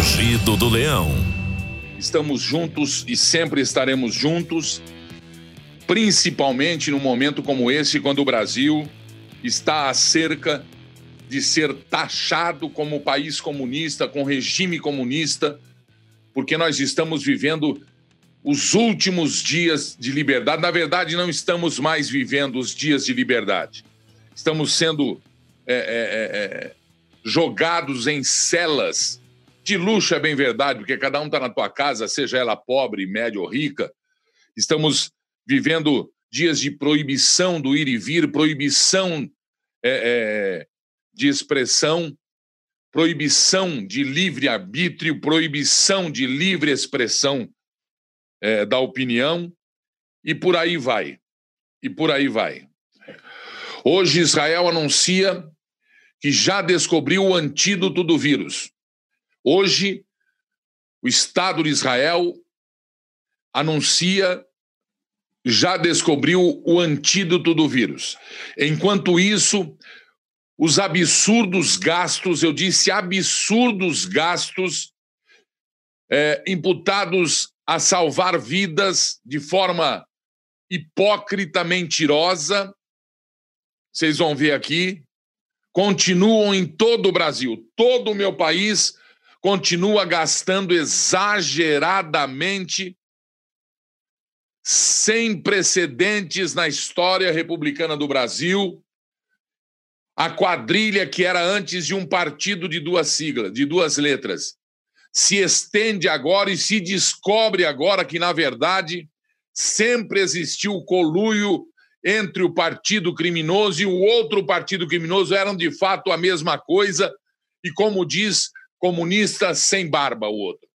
Rugido do Leão. Estamos juntos e sempre estaremos juntos, principalmente num momento como esse, quando o Brasil está à cerca de ser taxado como país comunista, com regime comunista, porque nós estamos vivendo os últimos dias de liberdade. Na verdade, não estamos mais vivendo os dias de liberdade. Estamos sendo é, é, é, é jogados em celas de luxo, é bem verdade, porque cada um está na tua casa, seja ela pobre, média ou rica. Estamos vivendo dias de proibição do ir e vir, proibição é, é, de expressão, proibição de livre arbítrio, proibição de livre expressão é, da opinião, e por aí vai. E por aí vai. Hoje, Israel anuncia que já descobriu o antídoto do vírus. Hoje, o Estado de Israel anuncia já descobriu o antídoto do vírus. Enquanto isso, os absurdos gastos, eu disse absurdos gastos, é, imputados a salvar vidas de forma hipócrita, mentirosa, vocês vão ver aqui, continuam em todo o Brasil. Todo o meu país continua gastando exageradamente, sem precedentes na história republicana do Brasil. A quadrilha que era antes de um partido de duas siglas, de duas letras, se estende agora e se descobre agora que, na verdade, sempre existiu o coluio entre o partido criminoso e o outro partido criminoso eram de fato a mesma coisa, e como diz comunista, sem barba o outro.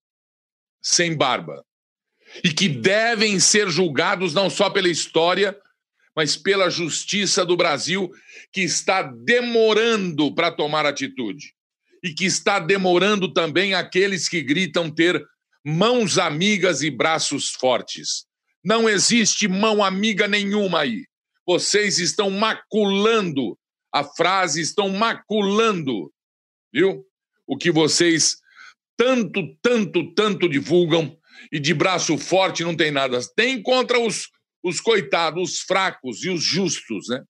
Sem barba. E que devem ser julgados não só pela história, mas pela justiça do Brasil, que está demorando para tomar atitude. E que está demorando também aqueles que gritam ter mãos amigas e braços fortes. Não existe mão amiga nenhuma aí. Vocês estão maculando a frase, estão maculando, viu? O que vocês tanto, tanto, tanto divulgam e de braço forte não tem nada. Tem contra os, os coitados, os fracos e os justos, né?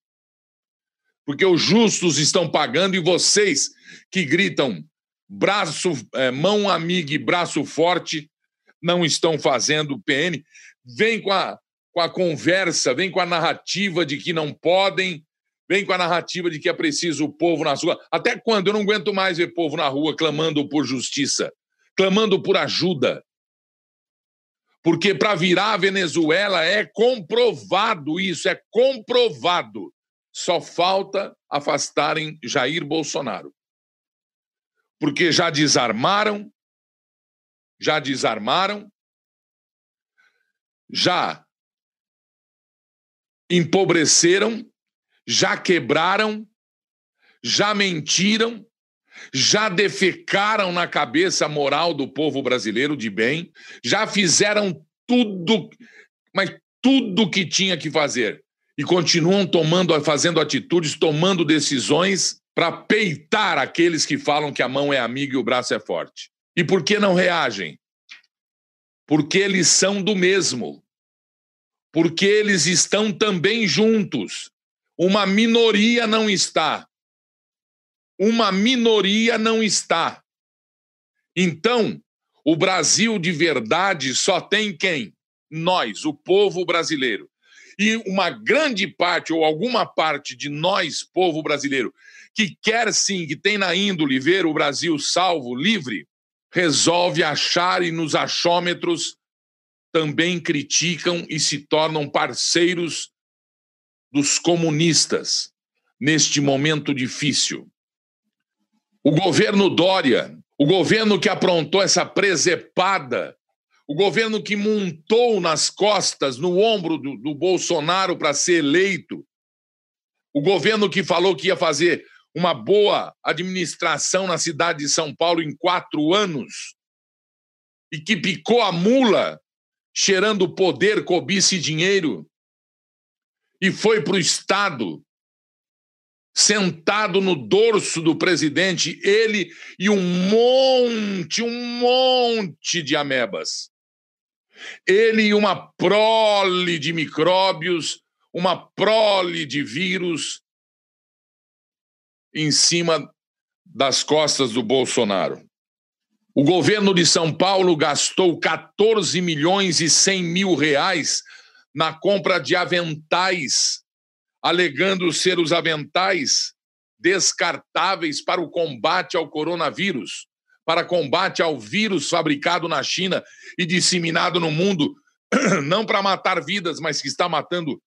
Porque os justos estão pagando e vocês que gritam braço, é, mão amiga e braço forte não estão fazendo PN. Vem com a, com a conversa, vem com a narrativa de que não podem, vem com a narrativa de que é preciso o povo na rua. Até quando? Eu não aguento mais ver povo na rua clamando por justiça, clamando por ajuda. Porque para virar a Venezuela é comprovado isso, é comprovado. Só falta afastarem Jair Bolsonaro. Porque já desarmaram, já desarmaram, já empobreceram, já quebraram, já mentiram, já defecaram na cabeça moral do povo brasileiro de bem, já fizeram tudo, mas tudo que tinha que fazer e continuam tomando, fazendo atitudes, tomando decisões para peitar aqueles que falam que a mão é amiga e o braço é forte. E por que não reagem? Porque eles são do mesmo porque eles estão também juntos. Uma minoria não está. Uma minoria não está. Então, o Brasil de verdade só tem quem? Nós, o povo brasileiro. E uma grande parte, ou alguma parte de nós, povo brasileiro, que quer sim, que tem na índole ver o Brasil salvo, livre, resolve achar e nos achômetros também criticam e se tornam parceiros dos comunistas neste momento difícil. O governo Dória, o governo que aprontou essa presepada, o governo que montou nas costas, no ombro do, do Bolsonaro para ser eleito, o governo que falou que ia fazer uma boa administração na cidade de São Paulo em quatro anos e que picou a mula cheirando poder, cobiça e dinheiro, e foi para o Estado, sentado no dorso do presidente, ele e um monte um monte de amebas. Ele e uma prole de micróbios, uma prole de vírus em cima das costas do Bolsonaro. O governo de São Paulo gastou 14 milhões e 100 mil reais na compra de aventais, alegando ser os aventais descartáveis para o combate ao coronavírus, para combate ao vírus fabricado na China e disseminado no mundo, não para matar vidas, mas que está matando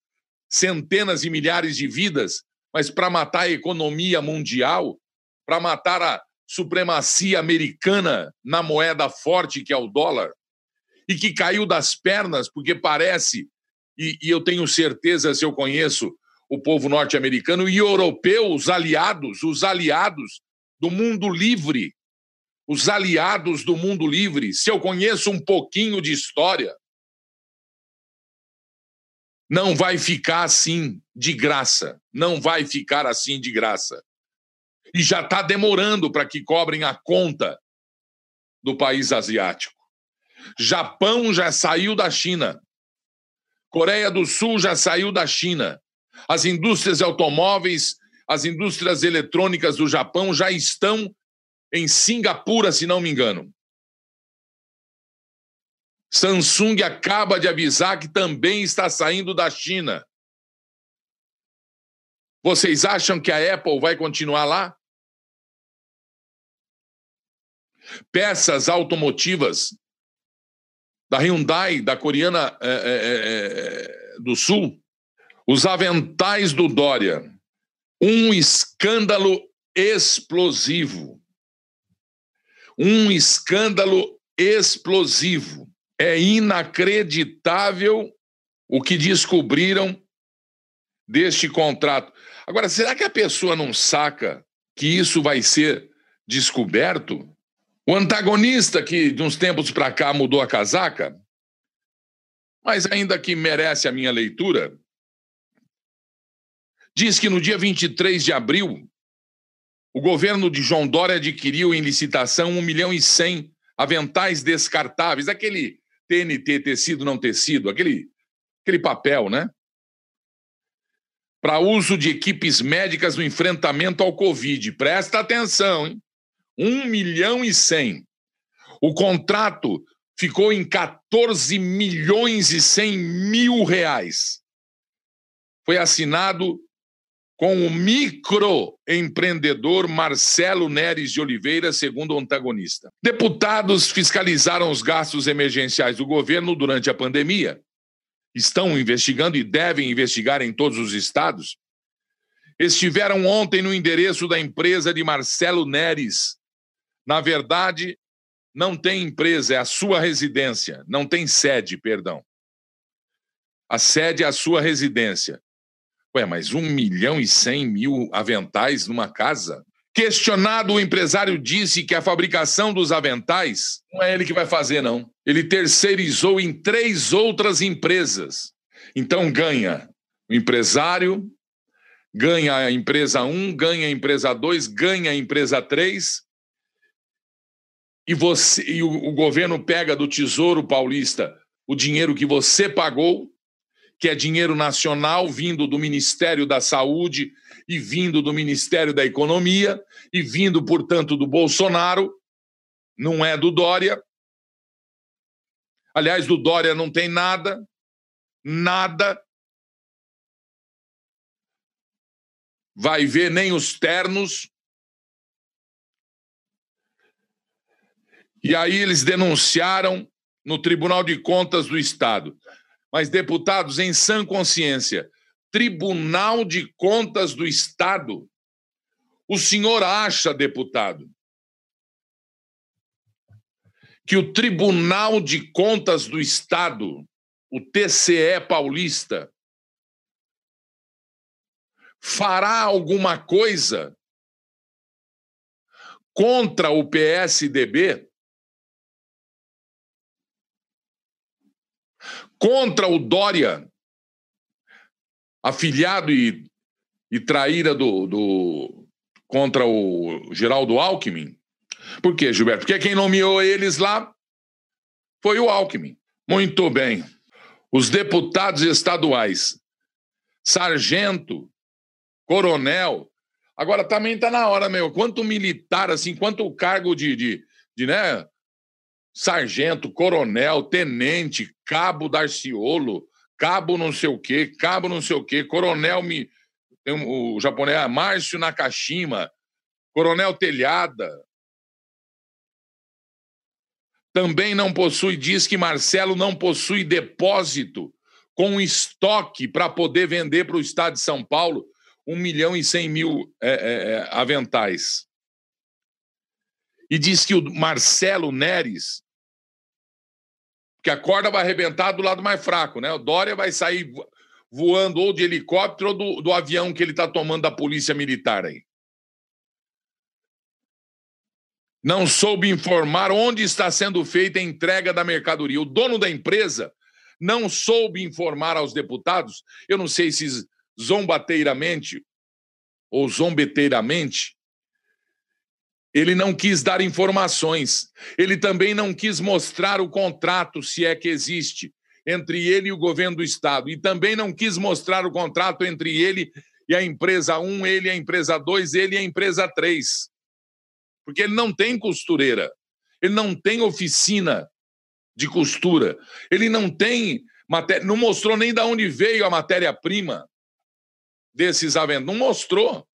centenas e milhares de vidas, mas para matar a economia mundial, para matar a supremacia americana na moeda forte que é o dólar, e que caiu das pernas porque parece, e, e eu tenho certeza se eu conheço o povo norte-americano e europeu, os aliados, os aliados do mundo livre, os aliados do mundo livre, se eu conheço um pouquinho de história, não vai ficar assim de graça. Não vai ficar assim de graça. E já está demorando para que cobrem a conta do país asiático. Japão já saiu da China. Coreia do Sul já saiu da China. As indústrias automóveis, as indústrias eletrônicas do Japão já estão em Singapura, se não me engano. Samsung acaba de avisar que também está saindo da China. Vocês acham que a Apple vai continuar lá? Peças automotivas da Hyundai, da coreana é, é, é, do Sul, os aventais do Dória, um escândalo explosivo. Um escândalo explosivo. É inacreditável o que descobriram deste contrato. Agora, será que a pessoa não saca que isso vai ser descoberto? O antagonista que de uns tempos para cá mudou a casaca, mas ainda que merece a minha leitura, diz que no dia 23 de abril, o governo de João Dória adquiriu em licitação 1 milhão e 100 aventais descartáveis, aquele TNT, tecido, não tecido, aquele, aquele papel, né? Para uso de equipes médicas no enfrentamento ao Covid. Presta atenção, hein? 1 milhão e 100. O contrato ficou em 14 milhões e 100 mil reais. Foi assinado com o microempreendedor Marcelo Neres de Oliveira, segundo o antagonista. Deputados fiscalizaram os gastos emergenciais do governo durante a pandemia. Estão investigando e devem investigar em todos os estados. Estiveram ontem no endereço da empresa de Marcelo Neres. Na verdade, não tem empresa, é a sua residência. Não tem sede, perdão. A sede é a sua residência. Ué, mas um milhão e cem mil aventais numa casa? Questionado, o empresário disse que a fabricação dos aventais não é ele que vai fazer, não. Ele terceirizou em três outras empresas. Então ganha o empresário, ganha a empresa 1, ganha a empresa 2, ganha a empresa 3. E, você, e o, o governo pega do Tesouro Paulista o dinheiro que você pagou que é dinheiro nacional vindo do Ministério da Saúde e vindo do Ministério da Economia e vindo, portanto, do Bolsonaro, não é do Dória. Aliás, do Dória não tem nada, nada. Vai ver nem os ternos. E aí eles denunciaram no Tribunal de Contas do Estado. Mas, deputados, em sã consciência, Tribunal de Contas do Estado, o senhor acha, deputado, que o Tribunal de Contas do Estado, o TCE paulista, fará alguma coisa contra o PSDB? Contra o Dória, afiliado e, e traíra do, do, contra o Geraldo Alckmin, Por quê, Gilberto? Porque quem nomeou eles lá foi o Alckmin. Muito bem. Os deputados estaduais, sargento, coronel. Agora também está na hora, meu. Quanto militar, assim, quanto cargo de, de, de né? Sargento, coronel, tenente, cabo Darciolo, cabo não sei o quê, cabo não sei o quê, coronel me. O japonês Márcio Nakashima, coronel Telhada, também não possui, diz que Marcelo não possui depósito com estoque para poder vender para o Estado de São Paulo 1 milhão e 100 mil é, é, é, aventais. E diz que o Marcelo Neres, que a corda vai arrebentar do lado mais fraco, né? O Dória vai sair voando ou de helicóptero ou do, do avião que ele está tomando da polícia militar aí. não soube informar onde está sendo feita a entrega da mercadoria. O dono da empresa não soube informar aos deputados, eu não sei se zombateiramente ou zombeteiramente, ele não quis dar informações. Ele também não quis mostrar o contrato, se é que existe, entre ele e o governo do Estado. E também não quis mostrar o contrato entre ele e a empresa 1, ele e a empresa 2, ele e a empresa 3 porque ele não tem costureira, ele não tem oficina de costura, ele não tem matéria, não mostrou nem de onde veio a matéria-prima desses aventos, não mostrou.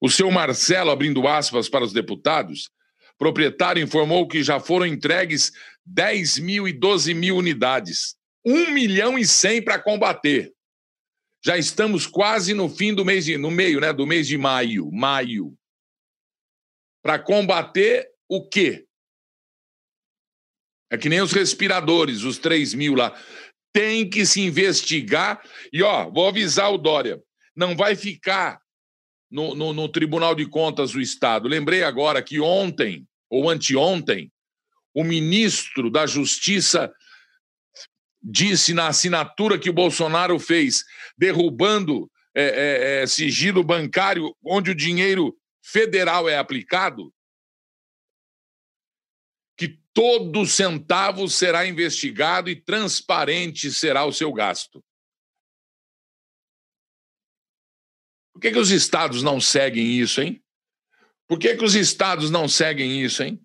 O seu Marcelo, abrindo aspas para os deputados, proprietário informou que já foram entregues 10 mil e 12 mil unidades. 1 milhão e 100 para combater. Já estamos quase no fim do mês de, no meio, né, do mês de maio, maio. Para combater o quê? É que nem os respiradores, os 3 mil lá. Tem que se investigar. E, ó, vou avisar o Dória: não vai ficar no, no, no Tribunal de Contas do Estado. Lembrei agora que ontem, ou anteontem, o ministro da Justiça disse na assinatura que o Bolsonaro fez, derrubando é, é, é, sigilo bancário onde o dinheiro federal é aplicado, que todo centavo será investigado e transparente será o seu gasto. Por que, que os estados não seguem isso, hein? Por que, que os estados não seguem isso, hein?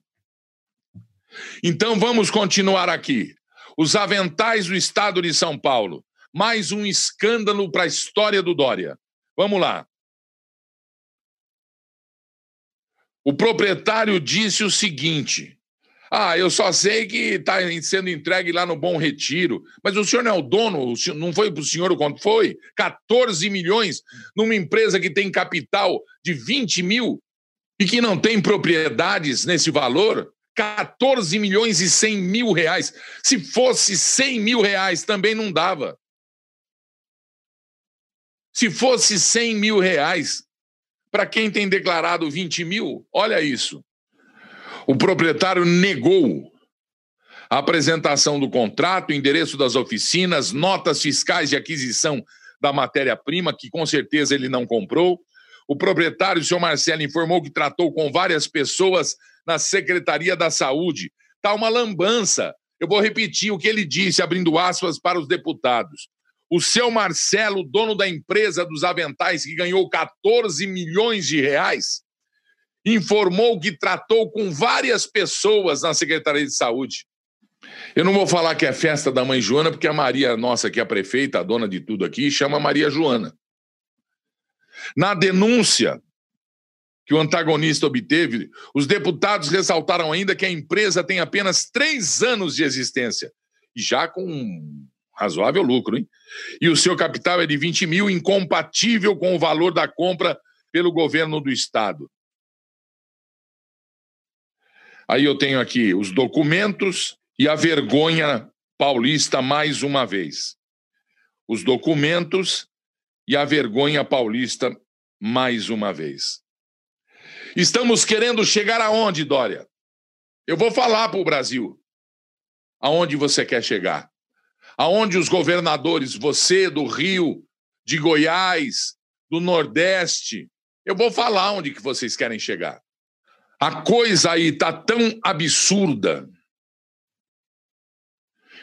Então vamos continuar aqui. Os aventais do estado de São Paulo. Mais um escândalo para a história do Dória. Vamos lá. O proprietário disse o seguinte: Ah, eu só sei que está sendo entregue lá no Bom Retiro. Mas o senhor não é o dono, não foi para o senhor o quanto foi? 14 milhões numa empresa que tem capital de 20 mil e que não tem propriedades nesse valor? 14 milhões e 100 mil reais. Se fosse 100 mil reais, também não dava. Se fosse 100 mil reais, para quem tem declarado 20 mil, olha isso. O proprietário negou a apresentação do contrato, endereço das oficinas, notas fiscais de aquisição da matéria-prima, que com certeza ele não comprou. O proprietário, o senhor Marcelo, informou que tratou com várias pessoas na Secretaria da Saúde. Está uma lambança. Eu vou repetir o que ele disse, abrindo aspas para os deputados. O seu Marcelo, dono da empresa dos aventais, que ganhou 14 milhões de reais, informou que tratou com várias pessoas na Secretaria de Saúde. Eu não vou falar que é festa da mãe Joana, porque a Maria, nossa, que é a prefeita, a dona de tudo aqui, chama Maria Joana. Na denúncia que o antagonista obteve, os deputados ressaltaram ainda que a empresa tem apenas três anos de existência, e já com um razoável lucro, hein? E o seu capital é de 20 mil, incompatível com o valor da compra pelo governo do Estado. Aí eu tenho aqui os documentos e a vergonha paulista mais uma vez. Os documentos e a vergonha paulista mais uma vez. Estamos querendo chegar aonde, Dória? Eu vou falar para o Brasil. Aonde você quer chegar? Aonde os governadores, você do Rio, de Goiás, do Nordeste, Eu vou falar onde que vocês querem chegar. A coisa aí está tão absurda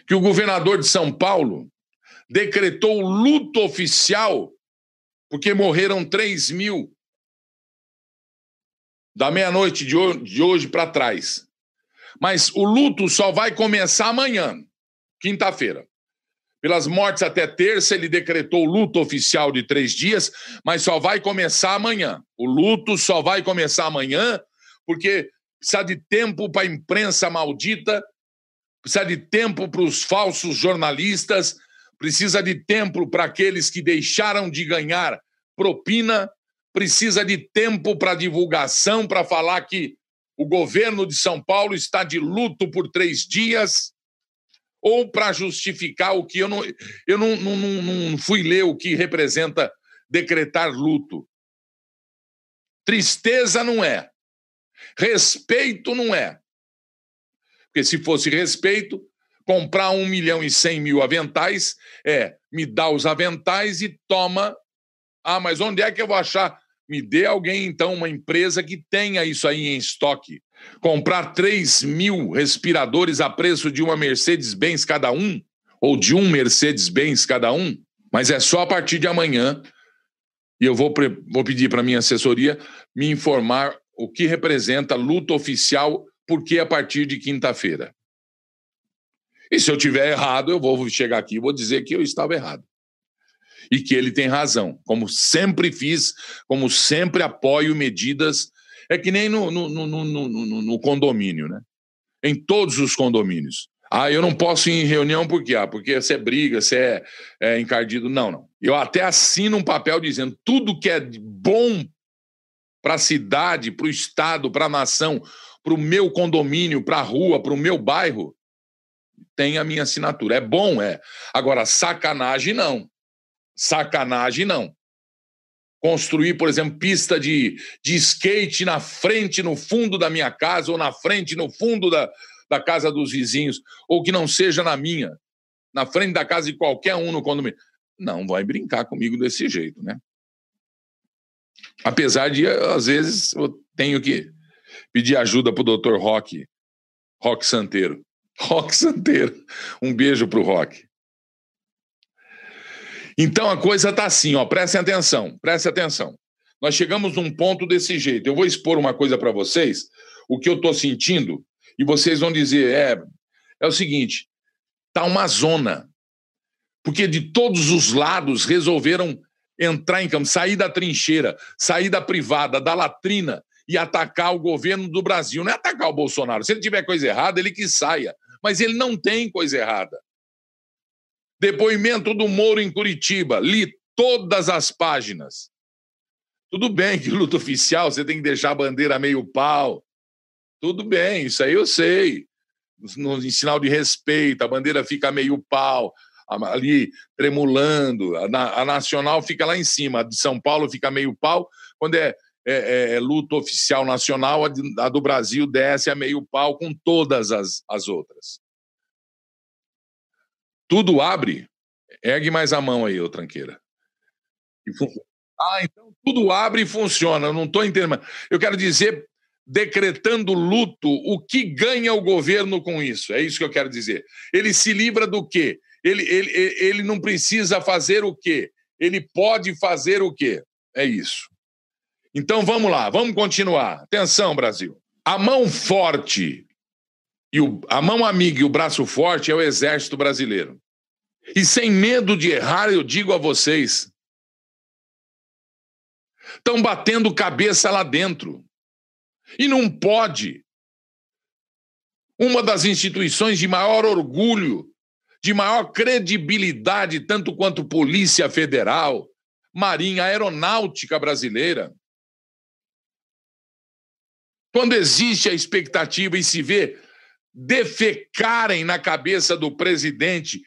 que o governador de São Paulo decretou luto oficial porque morreram 3 mil da meia-noite de hoje para trás. Mas o luto só vai começar amanhã, quinta-feira. Pelas mortes até terça, ele decretou luto oficial de três dias, mas só vai começar amanhã. O luto só vai começar amanhã, porque precisa de tempo para a imprensa maldita, precisa de tempo para os falsos jornalistas, precisa de tempo para aqueles que deixaram de ganhar propina, precisa de tempo para divulgação, para falar que o governo de São Paulo está de luto por três dias, ou para justificar o que eu não. Eu não, não, não, não fui ler o que representa decretar luto. Tristeza não é. Respeito não é. Porque se fosse respeito, comprar um milhão e cem mil aventais é me dá os aventais e toma. Ah, mas onde é que eu vou achar me dê alguém, então, uma empresa que tenha isso aí em estoque. Comprar 3 mil respiradores a preço de uma Mercedes-Benz cada um, ou de um Mercedes-Benz cada um, mas é só a partir de amanhã. E eu vou, vou pedir para minha assessoria me informar o que representa luta oficial, porque a partir de quinta-feira. E se eu tiver errado, eu vou chegar aqui e vou dizer que eu estava errado e que ele tem razão. Como sempre fiz, como sempre apoio medidas. É que nem no, no, no, no, condomínio, né? Em todos os condomínios. Ah, eu não posso ir em reunião porque ah, porque você é briga, você é, é encardido. Não, não. Eu até assino um papel dizendo tudo que é bom para a cidade, para o estado, para a nação, para o meu condomínio, para a rua, para o meu bairro, tem a minha assinatura. É bom, é. Agora, sacanagem não. Sacanagem, não. Construir, por exemplo, pista de, de skate na frente, no fundo da minha casa, ou na frente, no fundo da, da casa dos vizinhos, ou que não seja na minha, na frente da casa de qualquer um no condomínio. Não vai brincar comigo desse jeito, né? Apesar de, às vezes, eu tenho que pedir ajuda para o doutor Roque, Roque Santeiro. Roque Santeiro. Um beijo para o Roque. Então a coisa está assim, ó, prestem atenção, prestem atenção. Nós chegamos num ponto desse jeito. Eu vou expor uma coisa para vocês, o que eu estou sentindo, e vocês vão dizer: é, é o seguinte, tá uma zona. Porque de todos os lados resolveram entrar em campo, sair da trincheira, sair da privada, da latrina e atacar o governo do Brasil. Não é atacar o Bolsonaro. Se ele tiver coisa errada, ele que saia. Mas ele não tem coisa errada. Depoimento do Moro em Curitiba. Li todas as páginas. Tudo bem que luta oficial você tem que deixar a bandeira meio pau. Tudo bem, isso aí eu sei. No, em sinal de respeito, a bandeira fica meio pau, ali tremulando. A, a, nacional fica lá em cima, a de São Paulo fica meio pau. Quando é, é, é, é luta oficial nacional, a, de, a, do Brasil desce a meio pau com todas as, as outras. Tudo abre. Ergue mais a mão aí, ô tranqueira. Ah, então tudo abre e funciona. Eu não estou entendendo. Eu quero dizer, decretando luto, o que ganha o governo com isso? É isso que eu quero dizer. Ele se livra do quê? Ele, ele, ele não precisa fazer o quê? Ele pode fazer o quê? É isso. Então vamos lá, vamos continuar. Atenção, Brasil. A mão forte e o, a mão amiga e o braço forte é o exército brasileiro. E sem medo de errar, eu digo a vocês: estão batendo cabeça lá dentro. E não pode. Uma das instituições de maior orgulho, de maior credibilidade, tanto quanto Polícia Federal, Marinha Aeronáutica Brasileira. Quando existe a expectativa e se vê defecarem na cabeça do presidente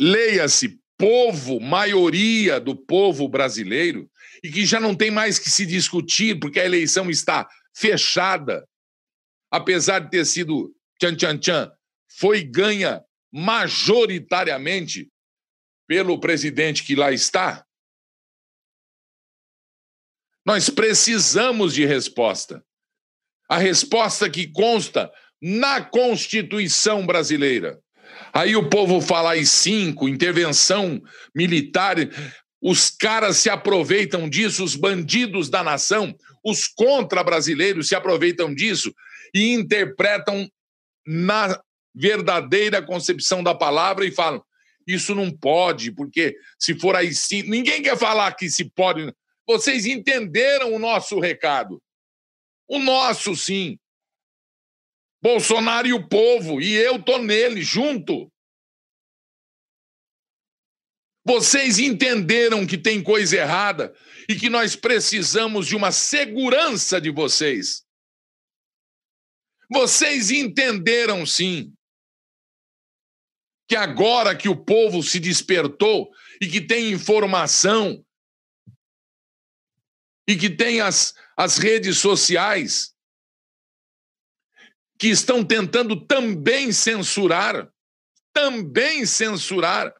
leia-se povo, maioria do povo brasileiro, e que já não tem mais que se discutir, porque a eleição está fechada, apesar de ter sido tchan tchan tchan, foi ganha majoritariamente pelo presidente que lá está. Nós precisamos de resposta. A resposta que consta na Constituição brasileira. Aí o povo fala aí cinco, intervenção militar. Os caras se aproveitam disso, os bandidos da nação, os contra-brasileiros se aproveitam disso e interpretam na verdadeira concepção da palavra e falam: isso não pode, porque se for aí sim. Ninguém quer falar que se pode. Vocês entenderam o nosso recado. O nosso, sim. Bolsonaro e o povo, e eu tô nele junto. Vocês entenderam que tem coisa errada e que nós precisamos de uma segurança de vocês. Vocês entenderam sim que agora que o povo se despertou e que tem informação e que tem as, as redes sociais que estão tentando também censurar, também censurar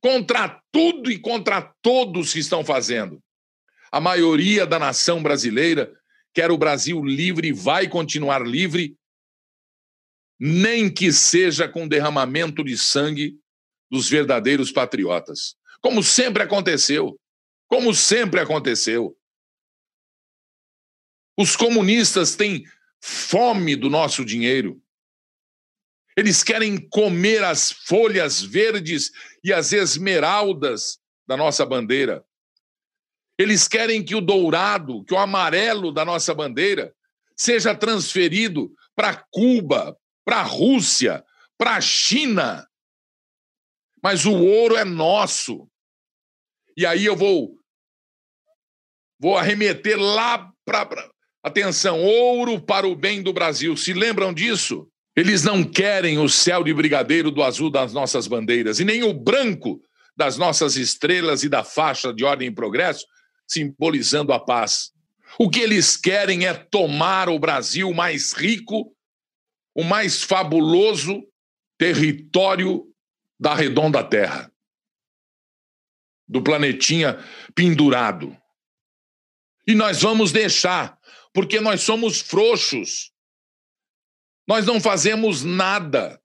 contra tudo e contra todos que estão fazendo. A maioria da nação brasileira quer o Brasil livre e vai continuar livre, nem que seja com derramamento de sangue dos verdadeiros patriotas. Como sempre aconteceu. Como sempre aconteceu. Os comunistas têm fome do nosso dinheiro. Eles querem comer as folhas verdes e as esmeraldas da nossa bandeira. Eles querem que o dourado, que o amarelo da nossa bandeira seja transferido para Cuba, para a Rússia, para a China. Mas o ouro é nosso. E aí eu vou vou arremeter lá para atenção, ouro para o bem do Brasil. Se lembram disso? Eles não querem o céu de brigadeiro do azul das nossas bandeiras e nem o branco das nossas estrelas e da faixa de ordem e progresso, simbolizando a paz. O que eles querem é tomar o Brasil mais rico, o mais fabuloso território da redonda Terra, do planetinha pendurado. E nós vamos deixar, porque nós somos frouxos. Nós não fazemos nada.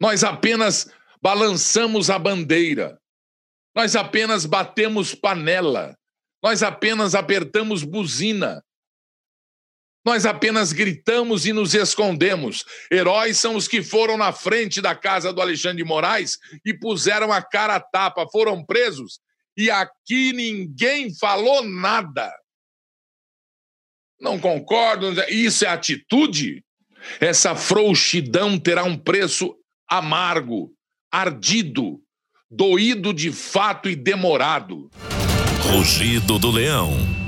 Nós apenas balançamos a bandeira. Nós apenas batemos panela. Nós apenas apertamos buzina. Nós apenas gritamos e nos escondemos. Heróis são os que foram na frente da casa do Alexandre de Moraes e puseram a cara a tapa, foram presos e aqui ninguém falou nada. Não concordo. Isso é atitude? Essa frouxidão terá um preço amargo, ardido, doído de fato e demorado. Rugido do Leão.